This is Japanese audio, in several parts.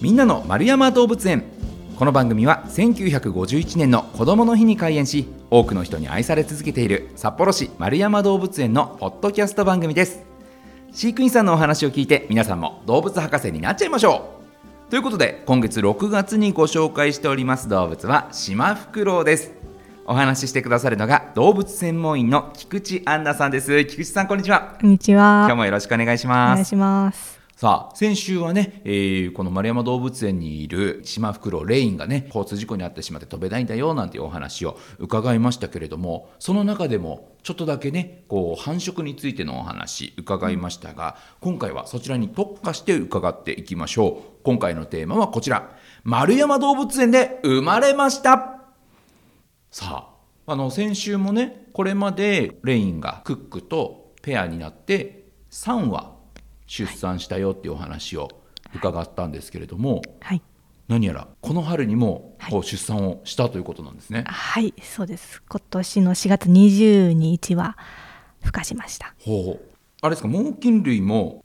みんなの丸山動物園。この番組は1951年の子どもの日に開園し多くの人に愛され続けている札幌市丸山動物園のポッドキャスト番組です。飼育員さんのお話を聞いて皆さんも動物博士になっちゃいましょう。ということで今月6月にご紹介しております動物はシマフクロウです。お話ししてくださるのが動物専門員の菊池杏奈さんです。菊池さんこんにちは。こんにちは。今日もよろしくお願いしおます。願いします。さあ先週はね、えーこの丸山動物園にいるシマフクロレインがね交通事故に遭ってしまって飛べないんだよなんていうお話を伺いましたけれどもその中でもちょっとだけねこう繁殖についてのお話伺いましたが、今回はそちらに特化して伺っていきましょう。今回のテーマはこちら。丸山動物園で生まれました。さああの先週もねこれまでレインがクックとペアになって3羽出産したよっていうお話を伺ったんですけれども、はい。何やらこの春にもはいこう出産をしたということなんですね。はい、そうです。今年の4月22日は孵化しました。ほうあれですか猛禽類も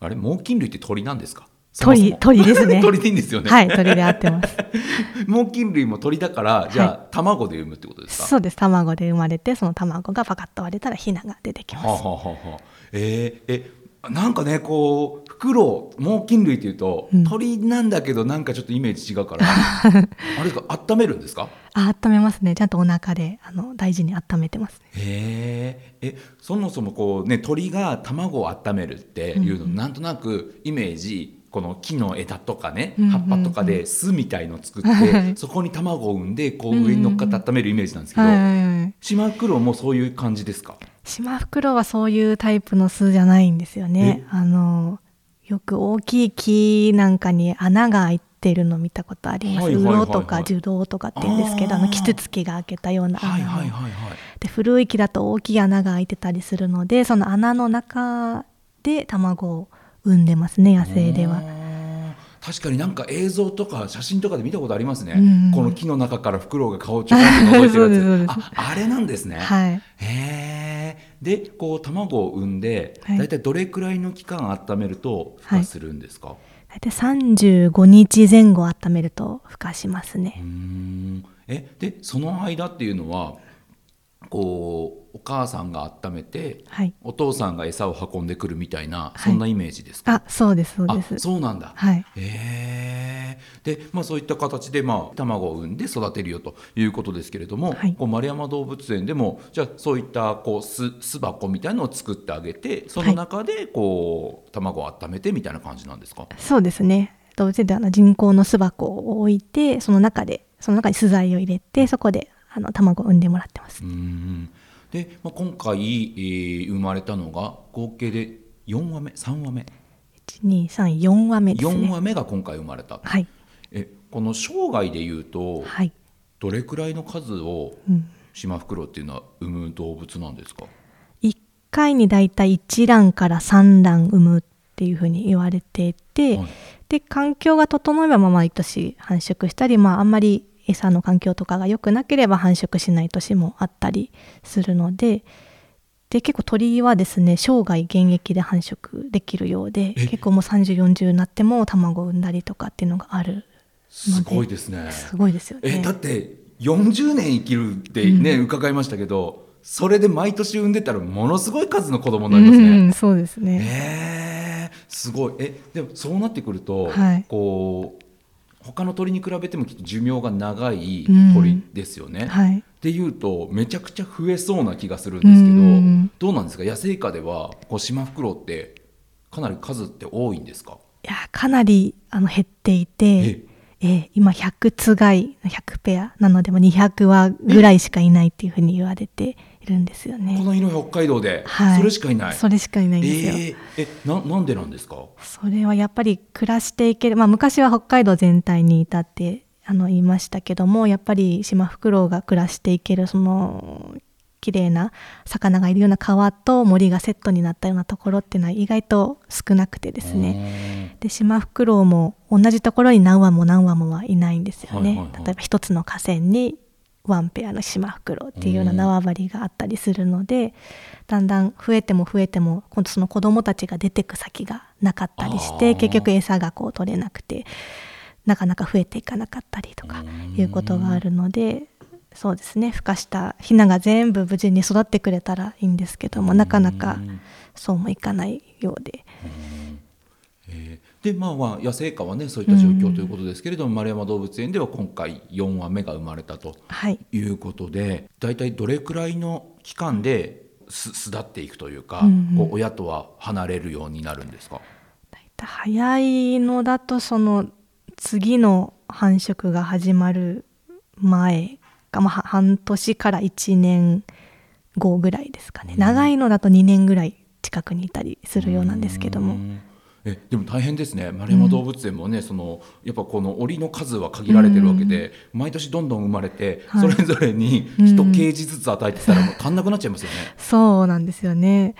あれ猛禽類って鳥なんですか？鳥鳥ですね 鳥でいいんですよね、はい、鳥で合ってます。猛禽類も鳥だからじゃあ、卵で産むってことですか？そうです。卵で生まれて、その卵がパカッと割れたらヒナが出てきまはあ、す。はあはあはあ、えーえなんかねこうフクロウ猛禽類っていうと、うん。鳥なんだけどなんかちょっとイメージ違うから あれですか温めるんですか？あ、温めますね。ちゃんとお腹であの大事に温めてますね。へー。えそもそもこうね鳥が卵を温めるっていうの、うん。うんなんとなくイメージこの木の枝とかねうんうんうん。葉っぱとかで巣みたいのを作って、はいそこに卵を産んでこう上に乗っかって温めるイメージなんですけど、はいはいはい。シマフクロウもそういう感じですか？シマフクロウはそういうタイプの巣じゃないんですよね。あのよく大きい木なんかに穴が開いてるの見たことあります。はいはいはいはい。ウロとか樹洞とかって言うんですけど、あのキツツキが開けたような穴を、はいはいはい。はいで古い木だと大きい穴が開いてたりするので、その穴の中で卵を産んでますね野生では。確かになんか映像とか写真とかで見たことありますね、うんこの木の中からフクロウが顔をちょこっと覗いてるやつ。ああれなんですね、はい。へえでこう卵を産んで、はい。だいたいどれくらいの期間温めると孵化するんですか、大体35日前後温めると孵化しますね。ん。えでその間っていうのはこうお母さんが温めてはい。お父さんが餌を運んでくるみたいな、はいそんなイメージですか？あ、そうですそうであす。そうなんだ、はい。へえで、まあ、そういった形で、まあ、卵を産んで育てるよということですけれども、はいこう丸山動物園でもじゃあそういったこう巣巣箱みたいなのを作ってあげてその中でこう、卵を温めてみたいな感じなんですか？そうですね。動物園ではあの人工の巣箱を置いて、その中で、その中に巣材を入れて、そこであの卵を産んでもらってます。で、まあ、今回、えー生まれたのが合計で4羽目3羽目1、2、3、4羽目です4ね。羽目が今回生まれた、はい。えこの生涯でいうとはい。どれくらいの数をうん。シマフクロウっていうのは産む動物なんですか？1回にだいたい1卵から3卵産むっていうふうに言われていて、はいで環境が整えばまあ毎年繁殖したり、まあ、あんまり餌の環境とかが良くなければ繁殖しない年もあったりするのでで結構鳥はですね生涯現役で繁殖できるようでえ結構もう3040になっても卵を産んだりとかっていうのがあるすごいですね。すごいですよね。えだって40年生きるってね、伺いましたけどそれで毎年産んでたらものすごい数の子供になりますうね。んそうですね。えーすごいえでもそうなってくると、はいこう他の鳥に比べてもきっと寿命が長いうん。鳥ですよね。はい。っていうとめちゃくちゃ増えそうな気がするんですけど、うん。どうなんですか？野生下ではこうシマフクロウってかなり数って多いんですか？いやかなりあの減っていて、え？ー今100つがい100ペア？なのでも200羽ぐらいしかいないっていうふうに言われて。いるんですよこね。の広い北海道で、はいそれしかいない。それしかいないんですよ。えーえななんでなんですか？それはやっぱり暮らしていける、まあ、昔は北海道全体にいたってあの言いましたけどもやっぱりシマフクロウが暮らしていけるその綺麗な魚がいるような川と森がセットになったようなところっていうのは意外と少なくてですねでシマフクロウも同じところに何羽も何羽もはいないんですよね、はいはいはい例えば一つの河川にワンペアのシマフクロウっていうような縄張りがあったりするので、だんだん増えても増えても今度その子どもたちが出てく先がなかったりして結局餌がこう取れなくてなかなか増えていかなかったりとかいうことがあるのでそうですね。孵化したヒナが全部無事に育ってくれたらいいんですけどもなかなかそうもいかないようで。えー、でまあまあ野生下はねそういった状況ということですけれども、丸山動物園では今回4羽目が生まれたとい。うことで、はい、大体どれくらいの期間です巣立っていくというか、うんうん、こう親とは離れるようになるんですか？早いのだとその次の繁殖が始まる前か、まあ、半年から1年後ぐらいですかね、長いのだと2年ぐらい近くにいたりするようなんですけども。えでも大変ですね。丸山動物園もね、うん、そのやっぱこの檻の数は限られてるわけで、うん、毎年どんどん生まれて、はい、それぞれに一ケージずつ与えてたらもう足んなくなっちゃいますよね。そうなんですよね。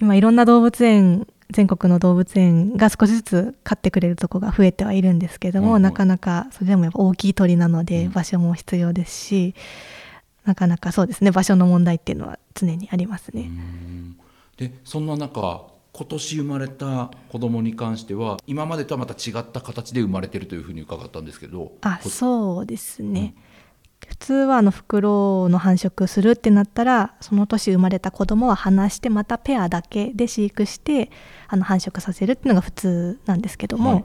今いろんな動物園全国の動物園が少しずつ飼ってくれるとこが増えてはいるんですけども、うんなかなかそれでもやっぱ大きい鳥なので場所も必要ですし、なかなかそうですね場所の問題っていうのは常にありますね。でそんな中今年生まれた子供に関しては今までとはまた違った形で生まれてるというふうに伺ったんですけどあそうですね、うん、普通はあのフクロウの繁殖するってなったらその年生まれた子供は離してまたペアだけで飼育してあの繁殖させるっていうのが普通なんですけども、はい、やっ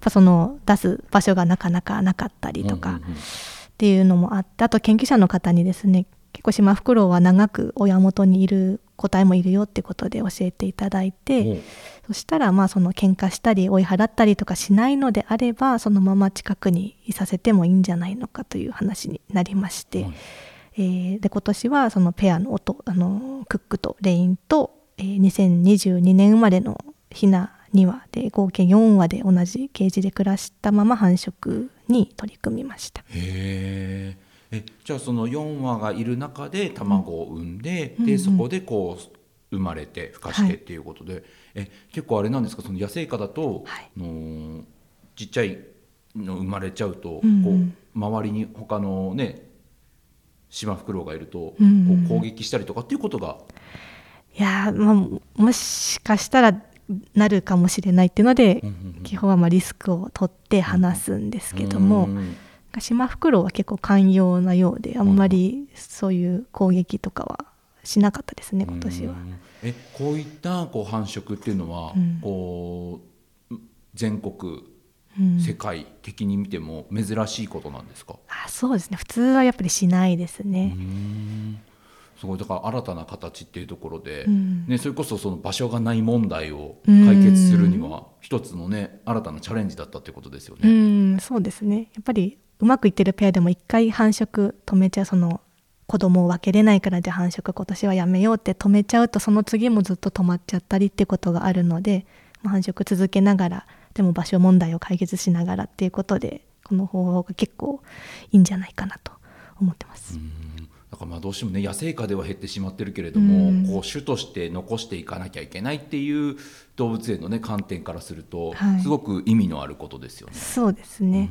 ぱその出す場所がなかなかなかったりとかっていうのもあってあと研究者の方にですね結構シマフクロウは長く親元にいる個体もいるよってことで教えていただいてそしたらまあその喧嘩したり追い払ったりとかしないのであればそのまま近くにいさせてもいいんじゃないのかという話になりまして、はい、えー、で今年はそのペアの音あのクックとレインと、えー、2022年生まれのヒナ2羽で合計4羽で同じケージで暮らしたまま繁殖に取り組みました。へーえじゃあその4羽がいる中で卵を産んで、うん、でそこでこう生まれて孵化してっていうことで、はい、え結構あれなんですか？その野生下だと、はい、のちっちゃいの生まれちゃうと、うん、こう周りに他のねシマフクロウがいると、うん、こう攻撃したりとかっていうことが？いやまあもしかしたらなるかもしれないっていうので、基本はまあリスクを取って話すんですけども。うんうんシマフクロウは結構寛容なようであんまりそういう攻撃とかはしなかったですね今年は。えこういったこう繁殖っていうのは、うん、こう全国世界的に見ても珍しいことなんですか、あそうですね。普通はやっぱりしないですね。すごい。だから新たな形っていうところで、うん、ね、それこそその場所がない問題を解決するには一つのね新たなチャレンジだったっていうことですよね。うん。そうですね。やっぱりうまくいってるペアでも一回繁殖止めちゃうその子供を分けれないからじゃあ繁殖今年はやめようって止めちゃうとその次もずっと止まっちゃったりってことがあるので、ま、繁殖続けながらでも場所問題を解決しながらっていうことでこの方法が結構いいんじゃないかなと思ってます。だからまあどうしてもね野生下では減ってしまってるけれども、こう種として残していかなきゃいけないっていう動物園のね観点からすると、はい、すごく意味のあることですよね。そうですね。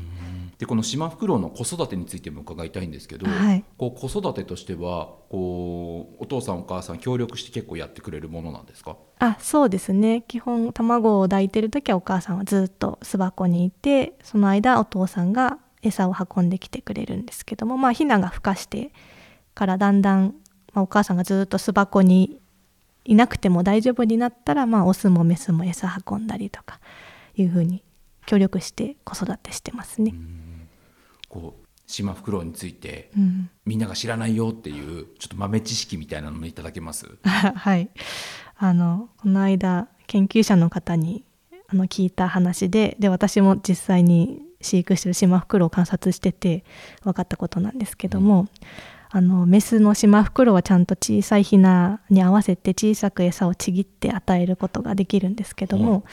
でこのシマフクロウの子育てについても伺いたいんですけど、はい、こう子育てとしてはこうお父さんお母さん協力して結構やってくれるものなんですか？あそうですね。基本卵を抱いてる時はお母さんはずっと巣箱にいてその間お父さんが餌を運んできてくれるんですけどもまあヒナが孵化してからだんだん、まあ、お母さんがずっと巣箱にいなくても大丈夫になったら、まあ、オスもメスも餌運んだりとかいうふうに協力して子育てしてますね。こうシマフクロウについて、うん、みんなが知らないよっていうちょっと豆知識みたいなのもいただけます？はい。あのこの間研究者の方にあの聞いた話でで私も実際に飼育してるシマフクロウを観察してて分かったことなんですけども、うん、あのメスのシマフクロウはちゃんと小さいヒナに合わせて小さく餌をちぎって与えることができるんですけども、うん、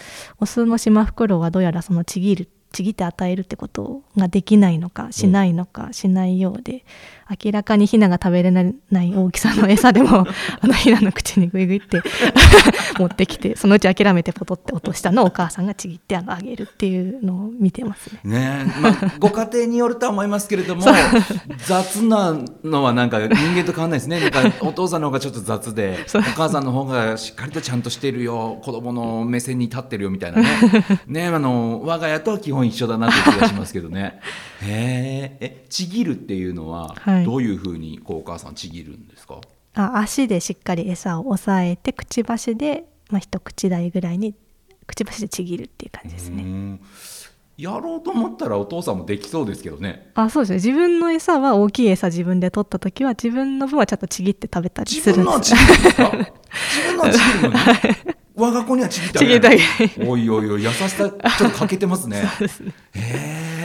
オスのシマフクロウはどうやらそのちぎるちぎって与えるってことができないのかしないのかしないようで、明らかにヒナが食べれない大きさの餌でも あのヒナの口にグイグイって 持ってきてそのうち諦めてポトって落としたのをお母さんがちぎってあのあげるっていうのを見てますね。ねえまあ、ご家庭によるとは思いますけれども雑なのはなんか人間と変わらないですね。なんか お父さんの方がちょっと雑でお母さんの方がしっかりとちゃんとしてるよ子供の目線に立ってるよみたいなね。ねあの我が家とは基本一緒だなという気がしますけどね。へええちぎるっていうのははいどういうふうにこうお母さんちぎるんですか、あ足でしっかり餌を押さえてくちばしで、まあ、一口大ぐらいにくちばしでちぎるっていう感じですね。うん。やろうと思ったらお父さんもできそうですけどね。あそうですね自分の餌は大きい餌自分で取った時は自分の分はちゃんとちぎって食べたり自する分のはちんです自分のはちぎるのに？我が子にはちぎってあちぎげない。ってあげるおいおいおい優しさちょっと欠けてますね。そうですね。へえ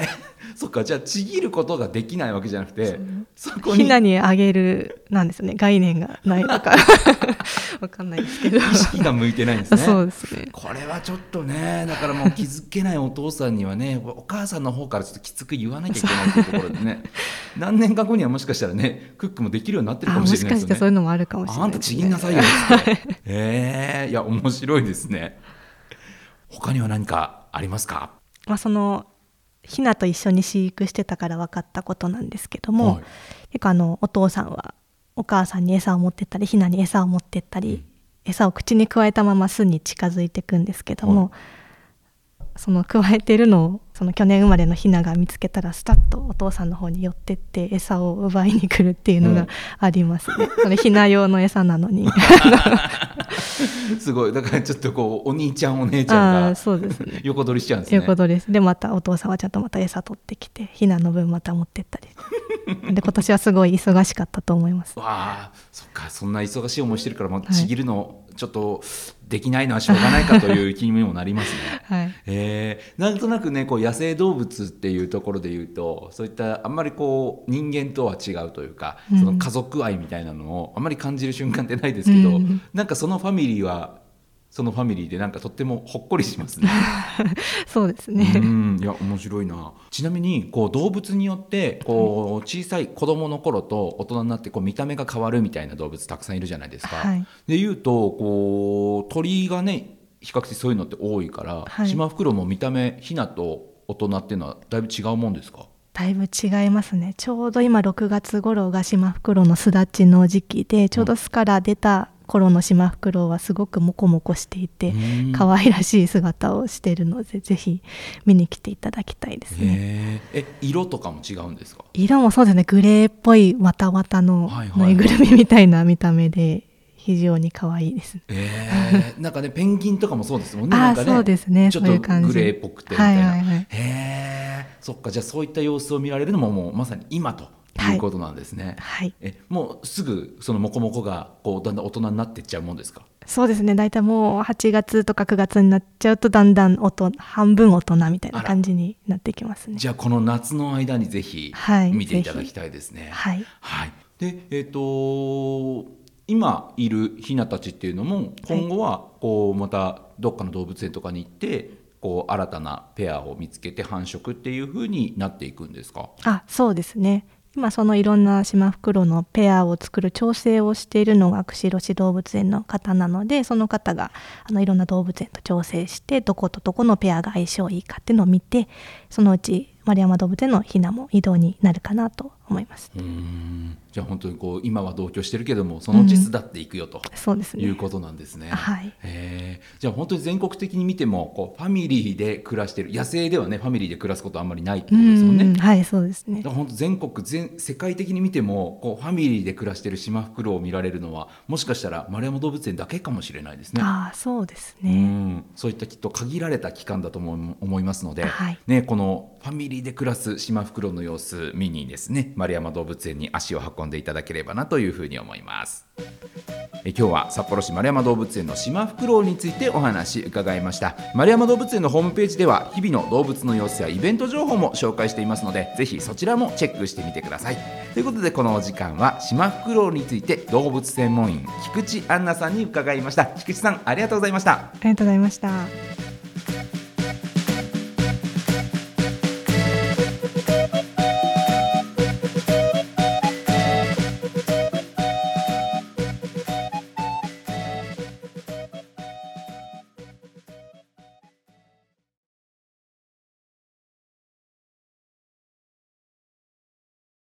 そっかじゃあちぎることができないわけじゃなくてそこにひなにあげるなんですね概念がないのか。わかんないですけど。意識が向いてないんですね。そうですね。これはちょっとねだからもう気づけないお父さんにはねお母さんの方からちょっときつく言わなきゃいけないっていうところでね。何年か後にはもしかしたらねクックもできるようになってるかもしれないですよね。そういうのもあるかもしれあんたないですね。ちぎんなさいよ。ってへえいや面白いですね。他には何かありますか？まあ、そのひなと一緒に飼育してたから分かったことなんですけども、はい。結構あのお父さんはお母さんに餌を持ってったりひなに餌を持ってったり、餌を口にくわえたまま巣に近づいていくんですけども、そのくわえてるのをその去年生まれのひなが見つけたらスタッとお父さんの方に寄ってって餌を奪いに来るっていうのうんがありますね。それひな用の餌なのに すごいだからちょっとこうお兄ちゃんお姉ちゃんがそうですね。横取りしちゃうんですねいうことです。でまたお父さんはちゃんとまた餌取ってきてひなの分また持ってったりで今年はすごい忙しかったと思います。わあそっかそんな忙しい思いしてるからもうはいちぎるのちょっとできないのはしょうがないかという気にもなりますね。はい、えーなんとなくねこう野生動物っていうところで言うとそういったあんまりこう人間とは違うというか、うんその家族愛みたいなのをあんまり感じる瞬間ってないですけど、うんなんかそのファミリーはそのファミリーでなんかとってもほっこりしますね。そうですうね。んいや面白いなちなみにこう動物によってこう小さい子供の頃と大人になってこう見た目が変わるみたいな動物たくさんいるじゃないですか。はいでいうとこう鳥がね比較的そういうのって多いから、はいシマフクロウも見た目ヒナと大人っていうのはだいぶ違うもんですか？だいぶ違いますね。ちょうど今6月頃がシマフクロウの巣立ちの時期でちょうど巣から出た頃のシマフクロウはすごくモコモコしていてうん。可愛らしい姿をしているのでぜひ見に来ていただきたいですね。へええ色とかも違うんですか？色もそうですね。グレーっぽいわたわたのぬいぐるみみたいな見た目で非常に可愛いです。えー、なんかねペンギンとかもそうですもんね。あねそうですね。ちょっとグレーっぽくてみたいな、はいはいはい。へえそっかじゃあそういった様子を見られるのももうまさに今ということなんですね、はい、えもうすぐそのモコモコがこうだんだん大人になっていっちゃうもんですか？そうですね。大体もう8月とか9月になっちゃうとだんだん大人半分大人みたいな感じになってきますね。じゃあこの夏の間にぜひはい見ていただきたいですね。はい、はい、でえっ、と今いるヒナたちっていうのも今後はこうまたどっかの動物園とかに行ってこう新たなペアを見つけて繁殖っていう風になっていくんですか？あそうですね。今そのいろんなシマフクロウのペアを作る調整をしているのが釧路市動物園の方なのでその方があのいろんな動物園と調整してどことどこのペアが相性いいかっていうのを見てそのうち丸山動物園のヒナも移動になるかなと思います。うーんじゃあ本当にこう今は同居してるけどもそのうち巣立っていくよと。そうですねいうことなんですね。はいへーじゃあ本当に全国的に見てもこうファミリーで暮らしてる野生ではねファミリーで暮らすことあんまりないってことですもんね。うんはいそうですねだから本当全国全世界的に見てもこうファミリーで暮らしてるシマフクロウを見られるのはもしかしたら丸山動物園だけかもしれないですね。ああそうですうね。んそういったきっと限られた期間だと思い思いますので、はいね、このファミリーで暮らすシマフクロウの様子見にですね丸山動物園に足を運んでいただければなというふうに思います。え今日は札幌市丸山動物園のシマフクロウについてお話伺いました丸山動物園のホームページでは日々の動物の様子やイベント情報も紹介していますのでぜひそちらもチェックしてみてくださいということでこのお時間はシマフクロウについて動物専門員菊池杏奈さんに伺いました菊池さんありがとうございましたありがとうございました。